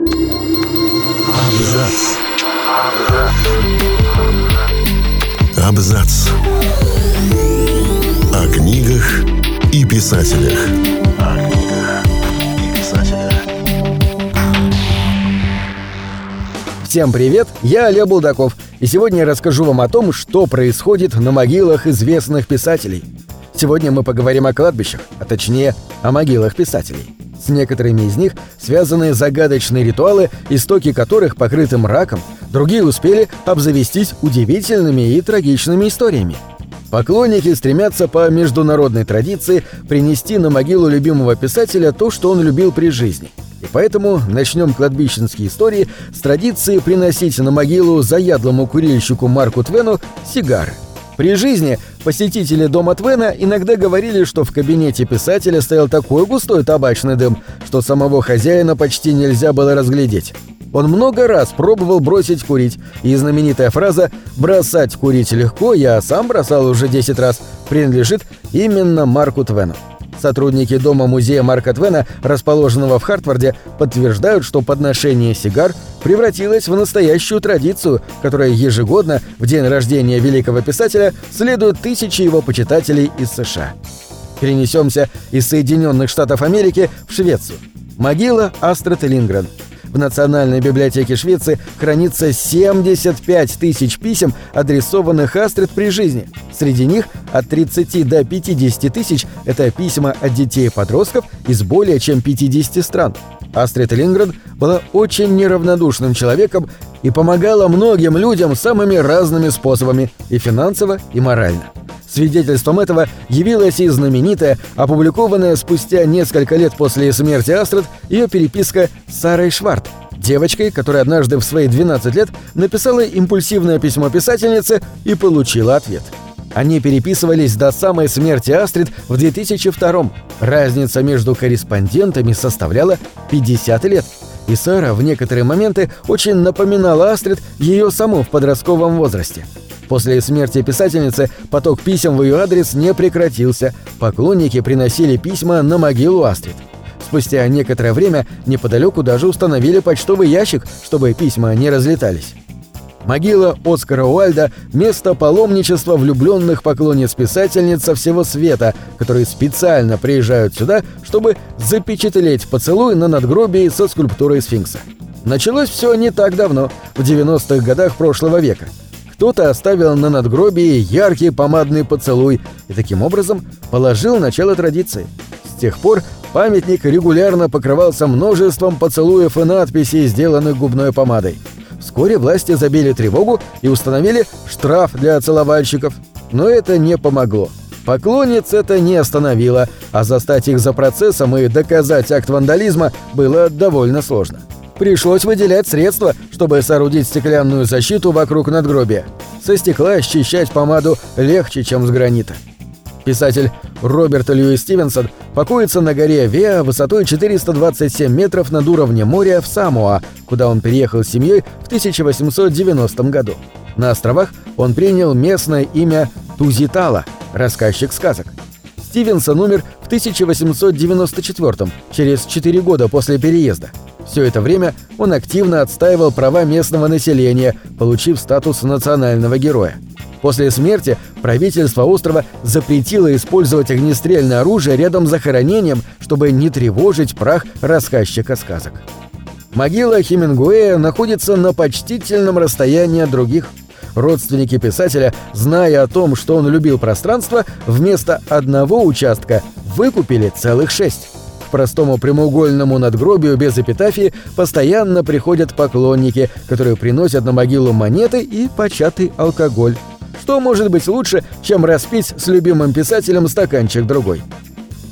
Абзац. Абзац. О книгах и писателях. Всем привет, я Олег Булдаков, и сегодня я расскажу вам о том, что происходит на могилах известных писателей. Сегодня мы поговорим о кладбищах, а точнее о могилах писателей. С некоторыми из них связаны загадочные ритуалы, истоки которых покрыты мраком, другие успели обзавестись удивительными и трагичными историями. Поклонники стремятся по международной традиции принести на могилу любимого писателя то, что он любил при жизни. И поэтому начнем кладбищенские истории с традиции приносить на могилу заядлому курильщику Марку Твену сигары. При жизни посетители дома Твена иногда говорили, что в кабинете писателя стоял такой густой табачный дым, что самого хозяина почти нельзя было разглядеть. Он много раз пробовал бросить курить, и знаменитая фраза «бросать курить легко, я сам бросал уже 10 раз» принадлежит именно Марку Твену. Сотрудники дома-музея Марка Твена, расположенного в Хартварде, подтверждают, что подношение сигар превратилось в настоящую традицию, которая ежегодно, в день рождения великого писателя, следует тысячи его почитателей из США. Перенесемся из Соединенных Штатов Америки в Швецию. Могила Астрид Лингрен – в Национальной библиотеке Швеции хранится 75 тысяч писем, адресованных Астрид при жизни. Среди них от 30 до 50 тысяч – это письма от детей и подростков из более чем 50 стран. Астрид Лингрен была очень неравнодушным человеком и помогала многим людям самыми разными способами – и финансово, и морально. Свидетельством этого явилась и знаменитая, опубликованная спустя несколько лет после смерти Астрид, ее переписка с Сарой Шварт, девочкой, которая однажды в свои 12 лет написала импульсивное письмо писательнице и получила ответ. Они переписывались до самой смерти Астрид в 2002 -м. Разница между корреспондентами составляла 50 лет. И Сара в некоторые моменты очень напоминала Астрид ее саму в подростковом возрасте. После смерти писательницы поток писем в ее адрес не прекратился. Поклонники приносили письма на могилу Астрид. Спустя некоторое время неподалеку даже установили почтовый ящик, чтобы письма не разлетались. Могила Оскара Уальда – место паломничества влюбленных поклонниц писательниц со всего света, которые специально приезжают сюда, чтобы запечатлеть поцелуй на надгробии со скульптурой сфинкса. Началось все не так давно, в 90-х годах прошлого века – кто-то оставил на надгробии яркий помадный поцелуй и таким образом положил начало традиции. С тех пор памятник регулярно покрывался множеством поцелуев и надписей, сделанных губной помадой. Вскоре власти забили тревогу и установили штраф для целовальщиков. Но это не помогло. Поклонниц это не остановило, а застать их за процессом и доказать акт вандализма было довольно сложно. Пришлось выделять средства, чтобы соорудить стеклянную защиту вокруг надгробия. Со стекла счищать помаду легче, чем с гранита. Писатель Роберт Льюис Стивенсон покоится на горе Веа высотой 427 метров над уровнем моря в Самоа, куда он переехал с семьей в 1890 году. На островах он принял местное имя Тузитала, рассказчик сказок. Стивенсон умер в 1894 через 4 года после переезда. Все это время он активно отстаивал права местного населения, получив статус национального героя. После смерти правительство острова запретило использовать огнестрельное оружие рядом с захоронением, чтобы не тревожить прах рассказчика сказок. Могила Хемингуэя находится на почтительном расстоянии от других. Родственники писателя, зная о том, что он любил пространство, вместо одного участка выкупили целых шесть простому прямоугольному надгробию без эпитафии постоянно приходят поклонники, которые приносят на могилу монеты и початый алкоголь. Что может быть лучше, чем распить с любимым писателем стаканчик другой?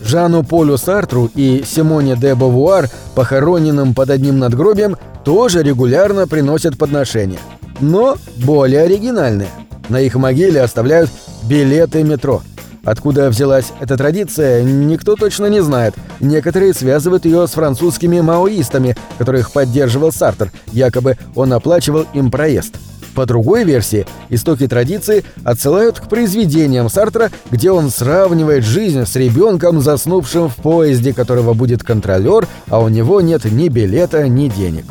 Жану Полю Сартру и Симоне де Бавуар, похороненным под одним надгробием, тоже регулярно приносят подношения. Но более оригинальные. На их могиле оставляют билеты метро – Откуда взялась эта традиция, никто точно не знает. Некоторые связывают ее с французскими маоистами, которых поддерживал Сартер, якобы он оплачивал им проезд. По другой версии, истоки традиции отсылают к произведениям Сартра, где он сравнивает жизнь с ребенком, заснувшим в поезде, которого будет контролер, а у него нет ни билета, ни денег.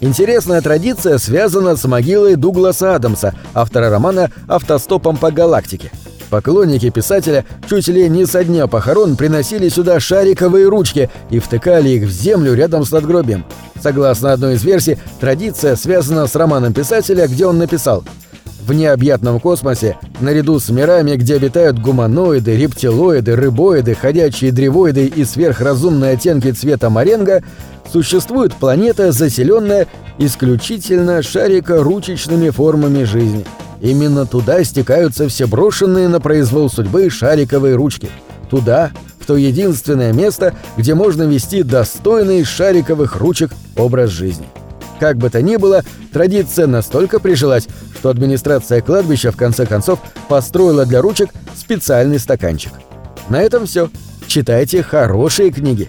Интересная традиция связана с могилой Дугласа Адамса, автора романа «Автостопом по галактике». Поклонники писателя чуть ли не со дня похорон приносили сюда шариковые ручки и втыкали их в землю рядом с надгробием. Согласно одной из версий, традиция связана с романом писателя, где он написал «В необъятном космосе, наряду с мирами, где обитают гуманоиды, рептилоиды, рыбоиды, ходячие древоиды и сверхразумные оттенки цвета моренго, существует планета, заселенная исключительно шарико-ручечными формами жизни». Именно туда стекаются все брошенные на произвол судьбы шариковые ручки. Туда, в то единственное место, где можно вести достойный шариковых ручек образ жизни. Как бы то ни было, традиция настолько прижилась, что администрация кладбища в конце концов построила для ручек специальный стаканчик. На этом все. Читайте хорошие книги.